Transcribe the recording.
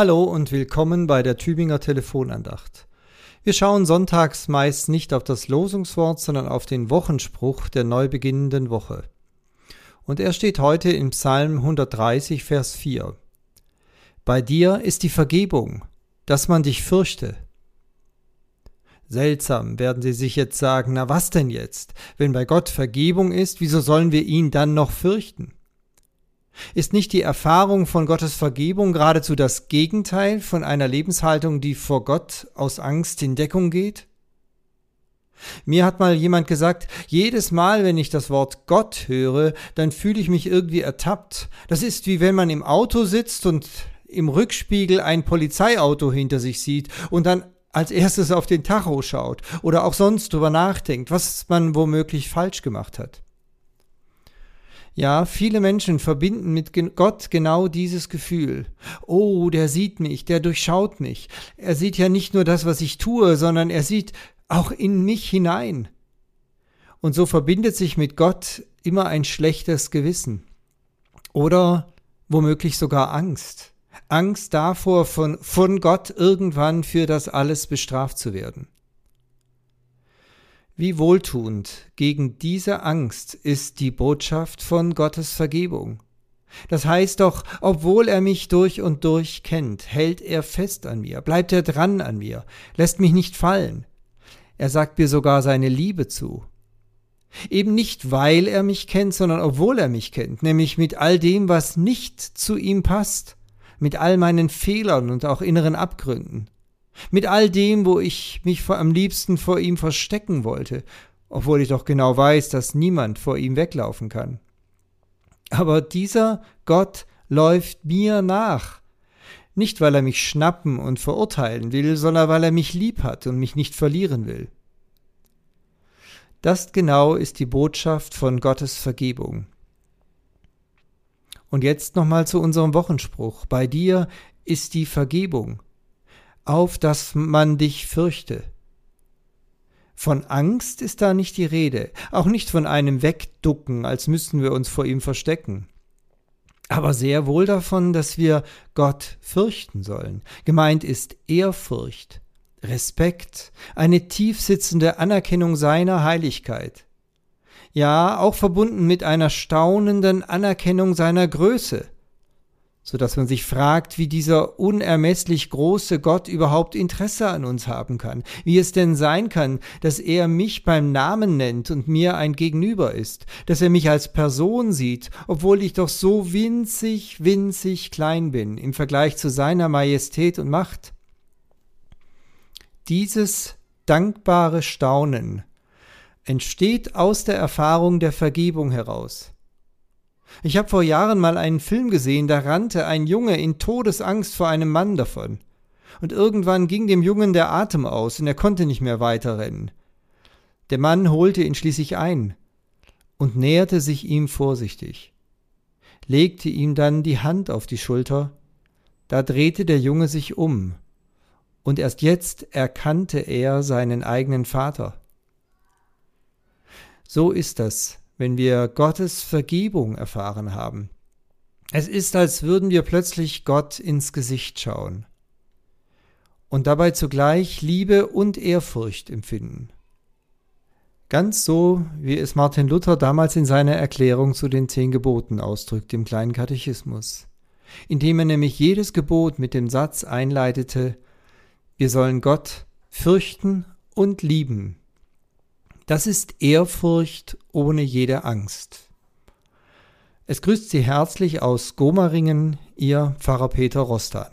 Hallo und willkommen bei der Tübinger Telefonandacht. Wir schauen sonntags meist nicht auf das Losungswort, sondern auf den Wochenspruch der neu beginnenden Woche. Und er steht heute im Psalm 130, Vers 4. Bei dir ist die Vergebung, dass man dich fürchte. Seltsam, werden Sie sich jetzt sagen, na was denn jetzt? Wenn bei Gott Vergebung ist, wieso sollen wir ihn dann noch fürchten? Ist nicht die Erfahrung von Gottes Vergebung geradezu das Gegenteil von einer Lebenshaltung, die vor Gott aus Angst in Deckung geht? Mir hat mal jemand gesagt, jedes Mal, wenn ich das Wort Gott höre, dann fühle ich mich irgendwie ertappt. Das ist wie wenn man im Auto sitzt und im Rückspiegel ein Polizeiauto hinter sich sieht und dann als erstes auf den Tacho schaut oder auch sonst drüber nachdenkt, was man womöglich falsch gemacht hat. Ja, viele Menschen verbinden mit Gott genau dieses Gefühl. Oh, der sieht mich, der durchschaut mich. Er sieht ja nicht nur das, was ich tue, sondern er sieht auch in mich hinein. Und so verbindet sich mit Gott immer ein schlechtes Gewissen. Oder womöglich sogar Angst. Angst davor, von, von Gott irgendwann für das alles bestraft zu werden. Wie wohltuend gegen diese Angst ist die Botschaft von Gottes Vergebung. Das heißt doch, obwohl er mich durch und durch kennt, hält er fest an mir, bleibt er dran an mir, lässt mich nicht fallen. Er sagt mir sogar seine Liebe zu. Eben nicht, weil er mich kennt, sondern obwohl er mich kennt, nämlich mit all dem, was nicht zu ihm passt, mit all meinen Fehlern und auch inneren Abgründen. Mit all dem, wo ich mich am liebsten vor ihm verstecken wollte, obwohl ich doch genau weiß, dass niemand vor ihm weglaufen kann. Aber dieser Gott läuft mir nach. Nicht, weil er mich schnappen und verurteilen will, sondern weil er mich lieb hat und mich nicht verlieren will. Das genau ist die Botschaft von Gottes Vergebung. Und jetzt nochmal zu unserem Wochenspruch. Bei dir ist die Vergebung auf dass man dich fürchte. Von Angst ist da nicht die Rede, auch nicht von einem Wegducken, als müssten wir uns vor ihm verstecken. Aber sehr wohl davon, dass wir Gott fürchten sollen. Gemeint ist Ehrfurcht, Respekt, eine tiefsitzende Anerkennung seiner Heiligkeit. Ja, auch verbunden mit einer staunenden Anerkennung seiner Größe so dass man sich fragt, wie dieser unermesslich große Gott überhaupt Interesse an uns haben kann, wie es denn sein kann, dass er mich beim Namen nennt und mir ein Gegenüber ist, dass er mich als Person sieht, obwohl ich doch so winzig, winzig klein bin im Vergleich zu seiner Majestät und Macht. Dieses dankbare Staunen entsteht aus der Erfahrung der Vergebung heraus. Ich habe vor Jahren mal einen Film gesehen, da rannte ein Junge in Todesangst vor einem Mann davon. Und irgendwann ging dem Jungen der Atem aus und er konnte nicht mehr weiterrennen. Der Mann holte ihn schließlich ein und näherte sich ihm vorsichtig, legte ihm dann die Hand auf die Schulter, da drehte der Junge sich um, und erst jetzt erkannte er seinen eigenen Vater. So ist das, wenn wir Gottes Vergebung erfahren haben. Es ist, als würden wir plötzlich Gott ins Gesicht schauen und dabei zugleich Liebe und Ehrfurcht empfinden. Ganz so, wie es Martin Luther damals in seiner Erklärung zu den zehn Geboten ausdrückt im kleinen Katechismus, indem er nämlich jedes Gebot mit dem Satz einleitete, wir sollen Gott fürchten und lieben das ist Ehrfurcht ohne jede Angst. Es grüßt Sie herzlich aus Gomaringen, Ihr Pfarrer Peter Rostan.